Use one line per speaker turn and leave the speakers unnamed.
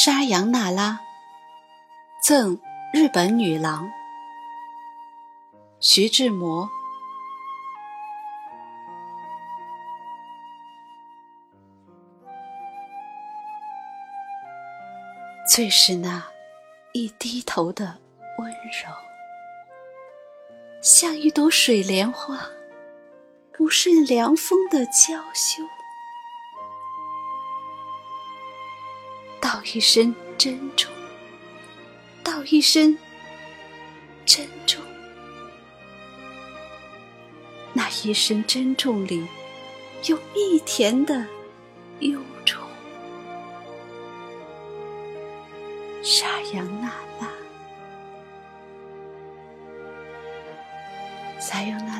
沙扬娜拉赠日本女郎，徐志摩。最是那一低头的温柔，像一朵水莲花，不胜凉风的娇羞。道一声珍重，道一声珍重。那一声珍重里，有蜜甜的忧愁。沙扬娜拉，撒由那